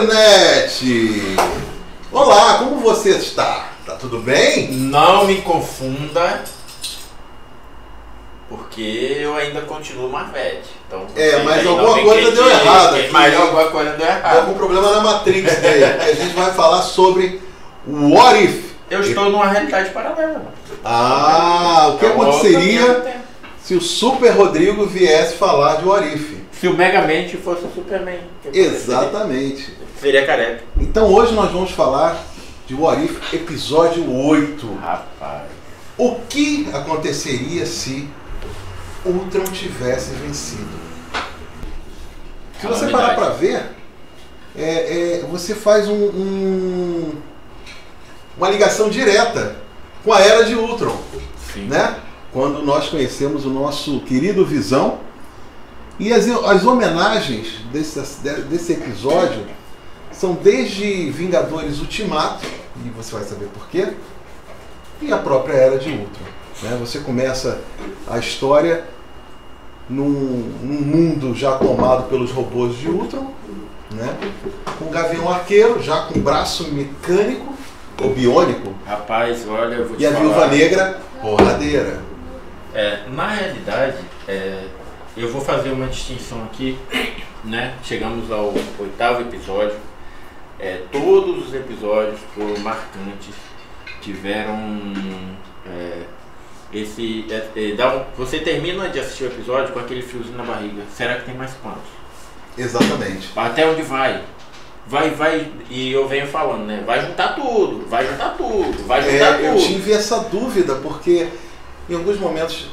internet! Olá, como você está? Tá tudo bem? Não me confunda, porque eu ainda continuo Marvete. Então, É, vocês mas alguma coisa deu errado aqui. Mas alguma coisa deu errado. algum problema na Matrix daí, a gente vai falar sobre o What If. Eu estou numa realidade paralela. Ah, o que É aconteceria se o Super Rodrigo viesse falar de What If? Se o Megamente fosse o Superman. Exatamente. Seria careca. Então hoje nós vamos falar de What If episódio 8. Rapaz. O que aconteceria se Ultron tivesse vencido? Se você parar para ver, é, é, você faz um- um- uma ligação direta com a era de Ultron, Sim. né? Quando nós conhecemos o nosso querido Visão e as, as homenagens desse, desse episódio são desde Vingadores Ultimato e você vai saber por quê e a própria era de Ultron. Né? Você começa a história num, num mundo já tomado pelos robôs de Ultron, né? com o Gavião Arqueiro, já com braço mecânico ou biônico, Rapaz, olha, eu vou te e a falar. Viúva Negra, porradeira. É, na realidade, é, eu vou fazer uma distinção aqui, né? Chegamos ao oitavo episódio. É, todos os episódios, por marcantes, tiveram é, esse. é, é, dá você termina de assistir o episódio com aquele friozinho na barriga. Será que tem mais quantos? Exatamente. Até onde vai? Vai, vai, e eu venho falando, né? Vai juntar tudo, vai juntar tudo, vai juntar É, eu tudo. tive essa dúvida porque em alguns momentos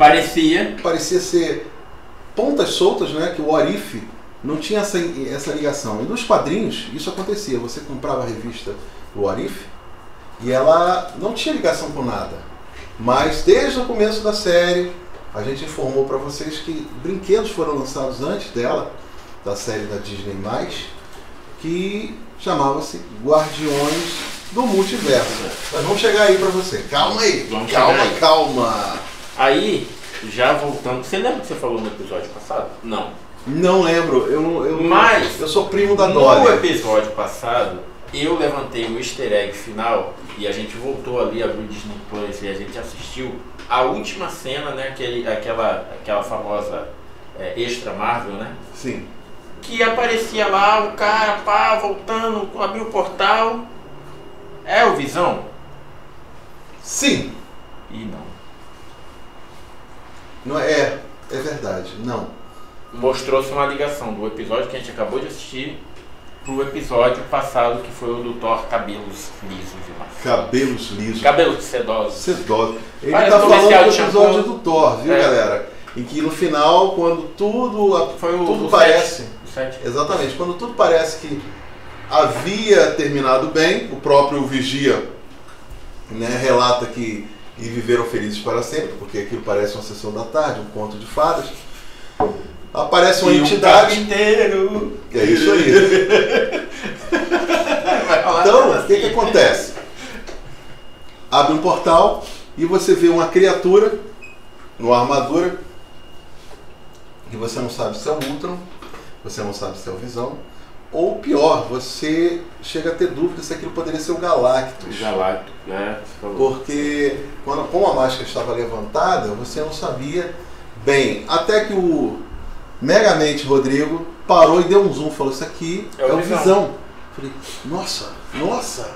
Parecia parecia ser pontas soltas, né? Que o Orif não tinha essa, essa ligação. E nos quadrinhos isso acontecia. Você comprava a revista do Orif e ela não tinha ligação com nada. Mas desde o começo da série a gente informou para vocês que brinquedos foram lançados antes dela, da série da Disney+, que chamava-se Guardiões do Multiverso. Mas vamos chegar aí para você. Calma aí, Vamos calma, calma. Aí, já voltando, você lembra que você falou no episódio passado? Não. Não lembro, eu, eu, Mas, eu sou primo da no Dolly. episódio passado, eu levantei o easter egg final e a gente voltou ali, abriu o Disney Plus e a gente assistiu a última cena, né? Aquele, aquela, aquela famosa é, extra Marvel, né? Sim. Que aparecia lá o cara, pá, voltando, abriu o portal. É o Visão? Sim. E não. Não é, é, verdade. Não. mostrou-se uma ligação do episódio que a gente acabou de assistir pro episódio passado que foi o do Thor cabelos lisos. Cabelos lisos. Cabelos sedosos. Sedoso. Ele Parece tá falando do episódio do Thor, viu, É. galera? Em que no final, quando tudo, Foi o, tudo o parece. sete. Sete. Exatamente. Quando tudo parece que havia terminado bem, o próprio Vigia né, relata que e viveram felizes para sempre, porque aquilo parece uma sessão da tarde, um conto de fadas. Aparece uma E um entidade. carpinteiro. É isso aí. Então, assim. o que, que acontece? Abre um portal e você vê uma criatura numa armadura e você não sabe se é o Ultron, você não sabe se é o Visão, ou pior, você chega a ter dúvida se aquilo poderia ser o Galactus. É, você falou. Porque quando, como a máscara estava levantada, você não sabia bem. Até que o Megamente Rodrigo parou e deu um zoom, falou, isso aqui é, É o o Visão." Visão. Falei, nossa, nossa,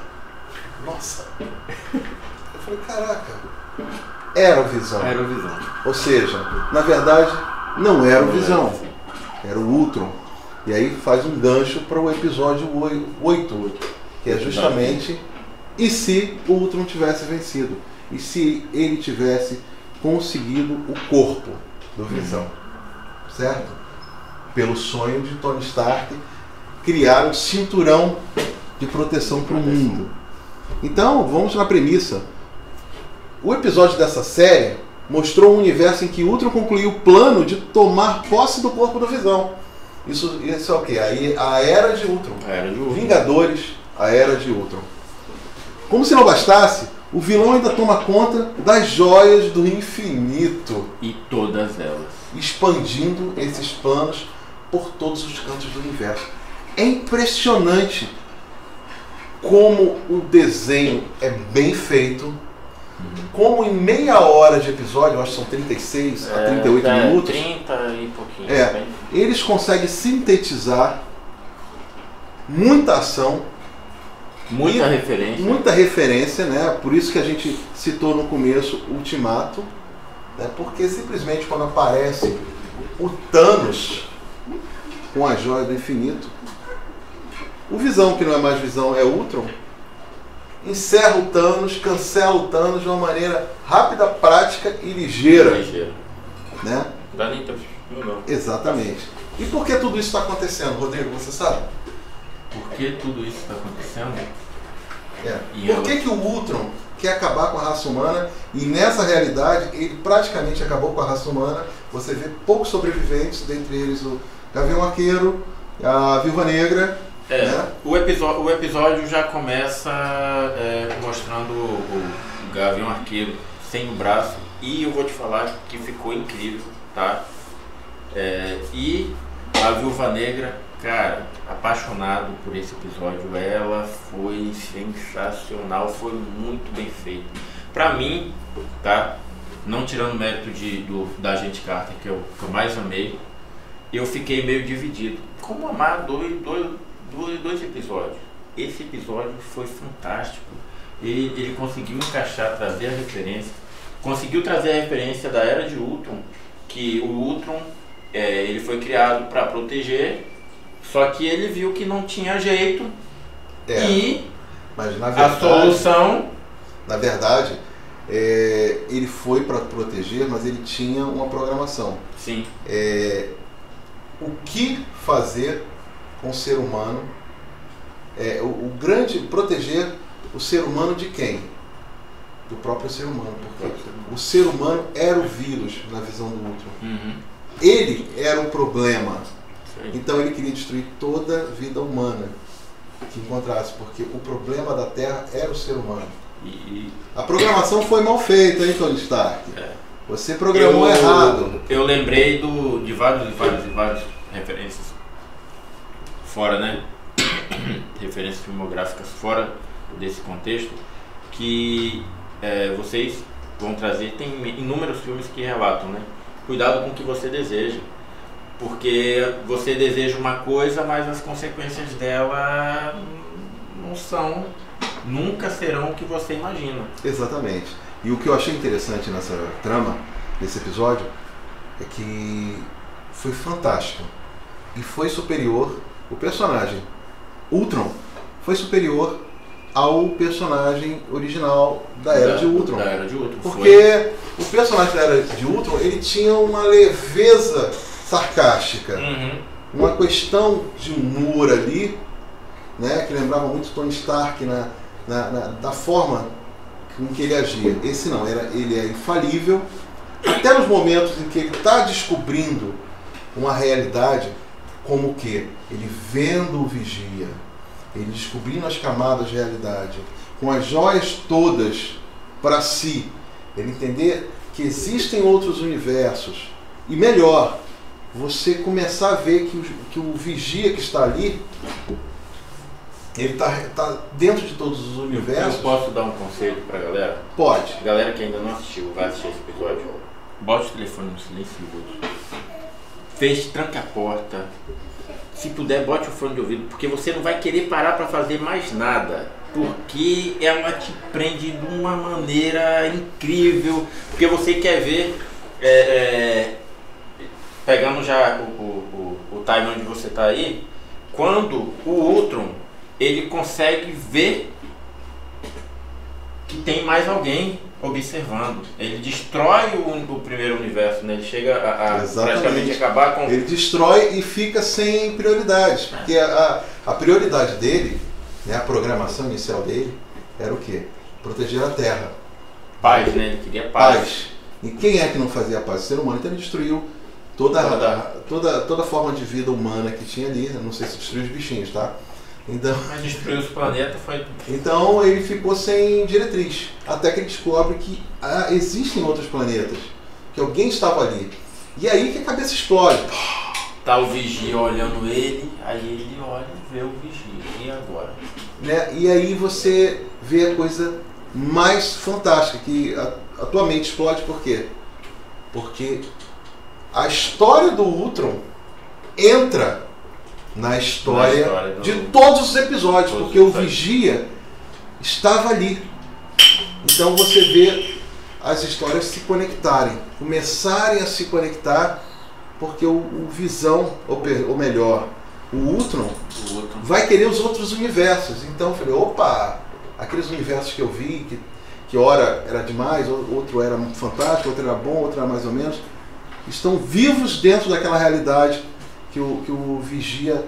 nossa. Eu falei, caraca, era o Visão. Era o Visão. Ou seja, na verdade, não era o Visão, era o Ultron. E aí faz um gancho para o episódio 8, que é justamente e se o Ultron tivesse vencido? E se ele tivesse conseguido o corpo do Visão? Certo? Pelo sonho de Tony Stark criar um cinturão de proteção para o mundo. Então, vamos na premissa. O episódio dessa série mostrou um universo em que Ultron concluiu o plano de tomar posse do corpo do Visão. Isso, isso é o quê? Aí a era de Ultron. Era de Ultron. Vingadores, a era de Ultron. Como se não bastasse, o vilão ainda toma conta das joias do infinito, E todas elas. expandindo esses planos por todos os cantos do universo. É impressionante como o desenho é bem feito, como em meia hora de episódio, eu acho que são 36 a 38 é, minutos, 30 e pouquinho. É. bem- eles conseguem sintetizar muita ação, Muita referência. muita referência, né? Por isso que a gente citou no começo Ultimato, né? Porque simplesmente quando aparece o Thanos com a joia do infinito, o Visão, que não é mais Visão, é Ultron, encerra o Thanos, cancela o Thanos de uma maneira rápida, prática e ligeira, Ligeiro. né? Dá nem tempo. Não. Exatamente. E por que tudo isso está acontecendo, Rodrigo? Você sabe? Por que tudo isso está acontecendo? É. E Por ela- que, que o Ultron quer acabar com a raça humana e nessa realidade ele praticamente acabou com a raça humana? Você vê poucos sobreviventes, dentre eles o Gavião Arqueiro, a Viúva Negra. É, Né? o, episódio, o episódio já começa é, mostrando o, o Gavião Arqueiro sem o braço e eu vou te falar que ficou incrível, tá? É, e a Viúva Negra, cara, apaixonado por esse episódio, ela foi sensacional, foi muito bem feito. Pra mim, tá? Não tirando mérito de, do, da Agente Carter, que eu, que eu mais amei, eu fiquei meio dividido. Como amar dois, dois, dois, dois episódios? Esse episódio foi fantástico. Ele, ele conseguiu encaixar, trazer a referência. Conseguiu trazer a referência da Era de Ultron, que o Ultron é, ele foi criado para proteger, só que ele viu que não tinha jeito É, e mas na a verdade, solução na verdade é, ele foi para proteger, mas ele tinha uma programação. sim, É, o que fazer com o ser humano? É, o, o grande proteger o ser humano de quem? Do próprio ser humano, porque o ser humano era o vírus na visão do Ultron. Uhum, Ele era o problema. aí. Então ele queria destruir toda a vida humana que encontrasse, porque o problema da Terra era o ser humano. E- A programação foi mal feita, hein, Tony Stark? É. Você programou eu, errado. Eu lembrei do, de vários, vários, várias referências fora, né? referências filmográficas fora desse contexto que é, vocês vão trazer. Tem inúmeros filmes que relatam, né? Cuidado com o que você deseja. Porque você deseja uma coisa, mas as consequências dela não são, nunca serão o que você imagina. Exatamente. E o que eu achei interessante nessa trama, nesse episódio, é que foi fantástico. E foi superior, o personagem Ultron foi superior ao personagem original da Era de Ultron. Da Era de Ultron. Foi. Porque o personagem da Era de Ultron, ele tinha uma leveza sarcástica. Uhum. uma questão de humor ali, né, que lembrava muito Tony Stark na, na, na- da forma com que ele agia. Esse não, era, ele é infalível, até nos momentos em que ele está descobrindo uma realidade, como que? Ele vendo o vigia, ele descobrindo as camadas de realidade, com as joias todas para si, ele entender que existem outros universos, e melhor, você começar a ver que o, que o vigia que está ali, ele está dentro de todos os Eu universos. posso dar um conselho pra galera? Pode. Galera que ainda não assistiu, vai assistir esse episódio. Bote o telefone no silencioso. Feche, tranca a porta. Se puder, bote o fone de ouvido, porque você não vai querer parar pra fazer mais nada. Porque ela te prende de uma maneira incrível. Porque você quer ver. é, é, pegando já o, o, o, o time onde você tá aí, quando o Ultron ele consegue ver que tem mais alguém observando. Ele destrói o, o primeiro universo, né? Ele chega a, a praticamente acabar com. Ele destrói e fica sem prioridades. Porque a, a prioridade dele, né, a programação inicial dele, era o quê? Proteger a Terra. Paz, né? Ele queria paz. Paz. E quem é que não fazia paz? O ser humano. Então ele destruiu toda, Toda. a, toda, toda a forma de vida humana que tinha ali. Não sei se destruiu os bichinhos, tá? Então, Mas destruir os planetas foi. então ele ficou sem diretriz. Até que ele descobre que ah, existem outros planetas. Que alguém estava ali. E aí que a cabeça explode. Tá o vigia olhando ele, aí ele olha e vê o vigia. E agora? Né? E aí você vê a coisa mais fantástica, que a, a tua mente explode por quê? Porque a história do Ultron entra na história, Na história do- de todos os episódios, Todos porque os o. Vigia estava ali. Então você vê as histórias se conectarem, começarem a se conectar, porque o, o Visão, ou, ou melhor, o Ultron, O outro. vai querer os outros universos. Então eu falei, opa, aqueles universos que eu vi, que, que ora era demais, ou- outro era muito fantástico, outro era bom, outro era mais ou menos, estão vivos dentro daquela realidade que o, que o vigia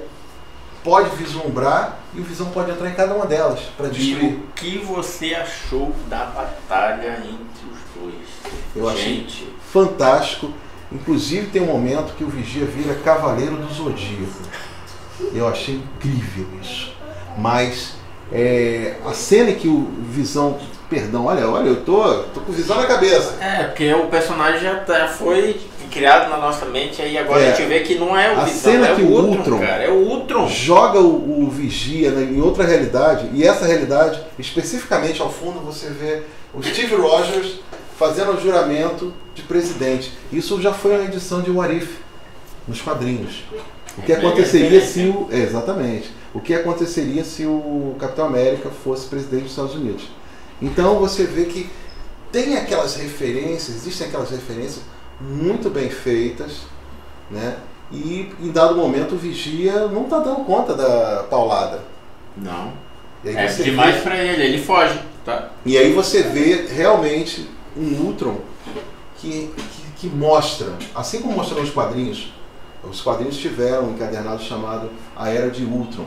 pode vislumbrar e o visão pode entrar em cada uma delas para E destruir. o que você achou da batalha entre os dois? Eu achei Gente, fantástico. Inclusive tem um momento que o vigia vira cavaleiro do zodíaco. Eu achei incrível isso. Mas é, a cena em que o Visão. Perdão, olha, olha, eu tô, tô com visão na cabeça. É, porque o personagem já tá- foi criado na nossa mente, aí agora É. a gente vê que não é o A Visão, cena é que o Ultron, Ultron cara. É o Ultron. Joga o, o vigia né, em outra realidade, e essa realidade, especificamente ao fundo, você vê o Steve Rogers fazendo o juramento de presidente. Isso já foi na edição de What If, nos quadrinhos. O que aconteceria se o. é, exatamente. O que aconteceria se o Capitão América fosse presidente dos Estados Unidos. Então você vê que tem aquelas referências, existem aquelas referências muito bem feitas, né? E em dado momento o vigia não está dando conta da paulada. Não. E aí, É você demais vê, pra ele, ele foge, tá? e aí você vê realmente um Ultron que, que, que mostra, assim como mostrou nos quadrinhos, os quadrinhos tiveram um encadernado chamado A Era de Ultron,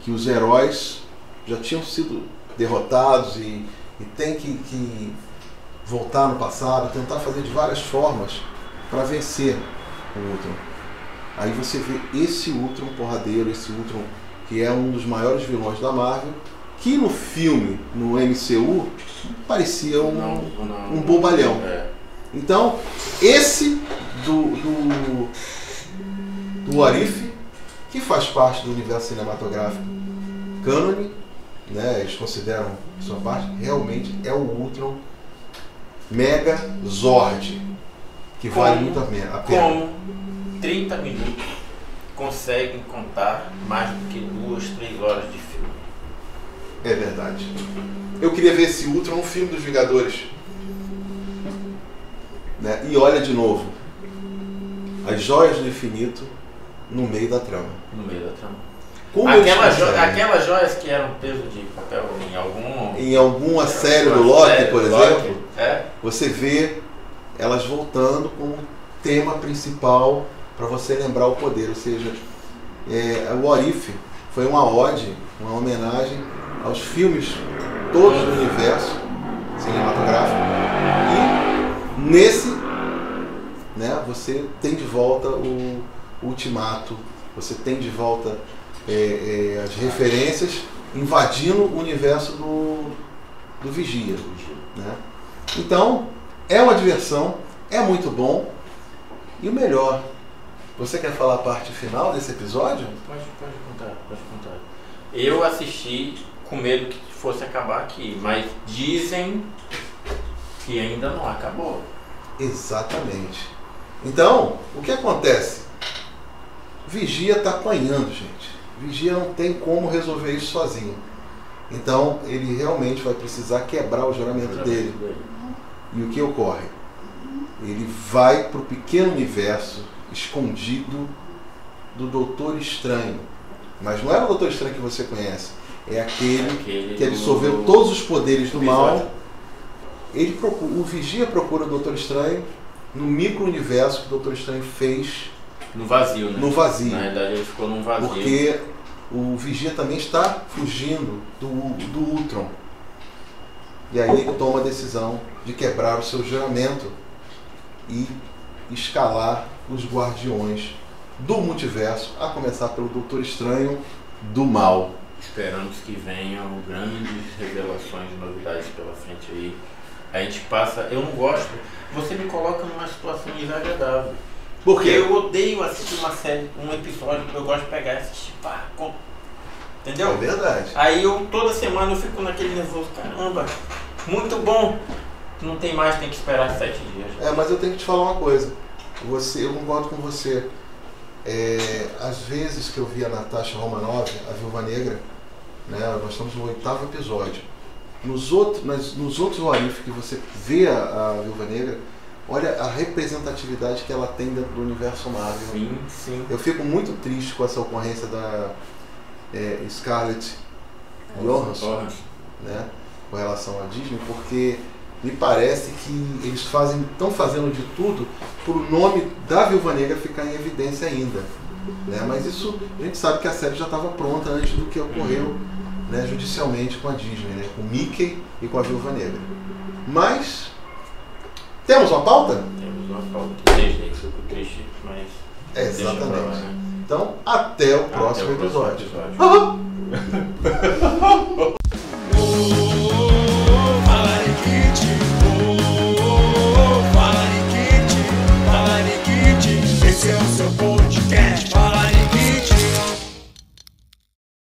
que os heróis já tinham sido derrotados e, e tem que, que voltar no passado, tentar fazer de várias formas para vencer o Ultron. Aí você vê esse Ultron porradeiro, esse Ultron que é um dos maiores vilões da Marvel, que no filme, no MCU, parecia um, Não, não, um bobalhão. É. então, esse do, do, do Arif, que faz parte do universo cinematográfico cânone, né, eles consideram sua parte, realmente é o Ultron Mega Zord, que vale muito a pena. Como 30 minutos conseguem contar mais do que duas, três horas de filme? É verdade. Eu queria ver esse Ultron no filme dos Vingadores. Né? E olha de novo. As joias do infinito no meio da trama. No meio da trama. Como Aquelas, jo aquelas joias que eram peso de papel em algum. Em alguma série do Loki, por exemplo, Loki, É. você vê elas voltando como tema principal para você lembrar o poder. Ou seja, é, o Orif foi uma ode, uma homenagem aos filmes todos do universo cinematográfico. E nesse, né, você tem de volta o Ultimato, você tem de volta é, é, as referências invadindo o universo do, do Vigia. Né? Então, é uma diversão, é muito bom. E o melhor, você quer falar a parte final desse episódio? Pode, pode contar, pode contar. Eu assisti com medo que fosse acabar aqui, mas dizem que ainda não acabou. Exatamente. Então, o que acontece? Vigia está apanhando, gente. Vigia não tem como resolver isso sozinho. Então, ele realmente vai precisar quebrar o juramento dele. E o que ocorre? Ele vai para o pequeno universo escondido do Doutor Estranho. Mas não é o Doutor Estranho que você conhece. É aquele Aquele que do- absorveu todos os poderes do episódio. mal. Ele procura, o Vigia procura o Doutor Estranho no micro-universo que o Doutor Estranho fez No vazio, né? no vazio. Na verdade ele ficou num vazio. Porque o Vigia também está fugindo do, do Ultron. E aí ele toma a decisão de quebrar o seu juramento e escalar os guardiões do multiverso, a começar pelo Doutor Estranho do Mal. Esperamos que venham grandes revelações e novidades pela frente aí. A gente passa. Eu não gosto. Você me coloca numa situação desagradável. Por quê? Eu odeio assistir uma série, um episódio que eu gosto de pegar e assistir. Pá, com... Entendeu? É verdade. Aí eu toda semana eu fico naquele nervoso, caramba, muito bom. Não tem mais, tem que esperar sete dias. É, mas eu tenho que te falar uma coisa. Você, eu concordo com você. É, às vezes que eu vi a Natasha Romanov, a Viúva Negra, né, nós estamos no oitavo episódio. Nos, outros nas, nos outros Warif que você vê a, a Viúva Negra, olha a representatividade que ela tem dentro do universo Marvel. Sim, sim. Eu fico muito triste com essa ocorrência da é, Scarlett Johansson, né, com relação à Disney, porque me parece que eles fazem estão fazendo de tudo para o nome da Viúva Negra ficar em evidência ainda. Né? Mas isso a gente sabe que a série já estava pronta antes do que ocorreu né, judicialmente com a Disney, né? com Mickey e com a Viúva Negra. Mas temos uma pauta? Temos uma pauta. Tem gente que ficou triste, mas. É, exatamente. Lá. Né? Então, até o até próximo, o episódio. episódio.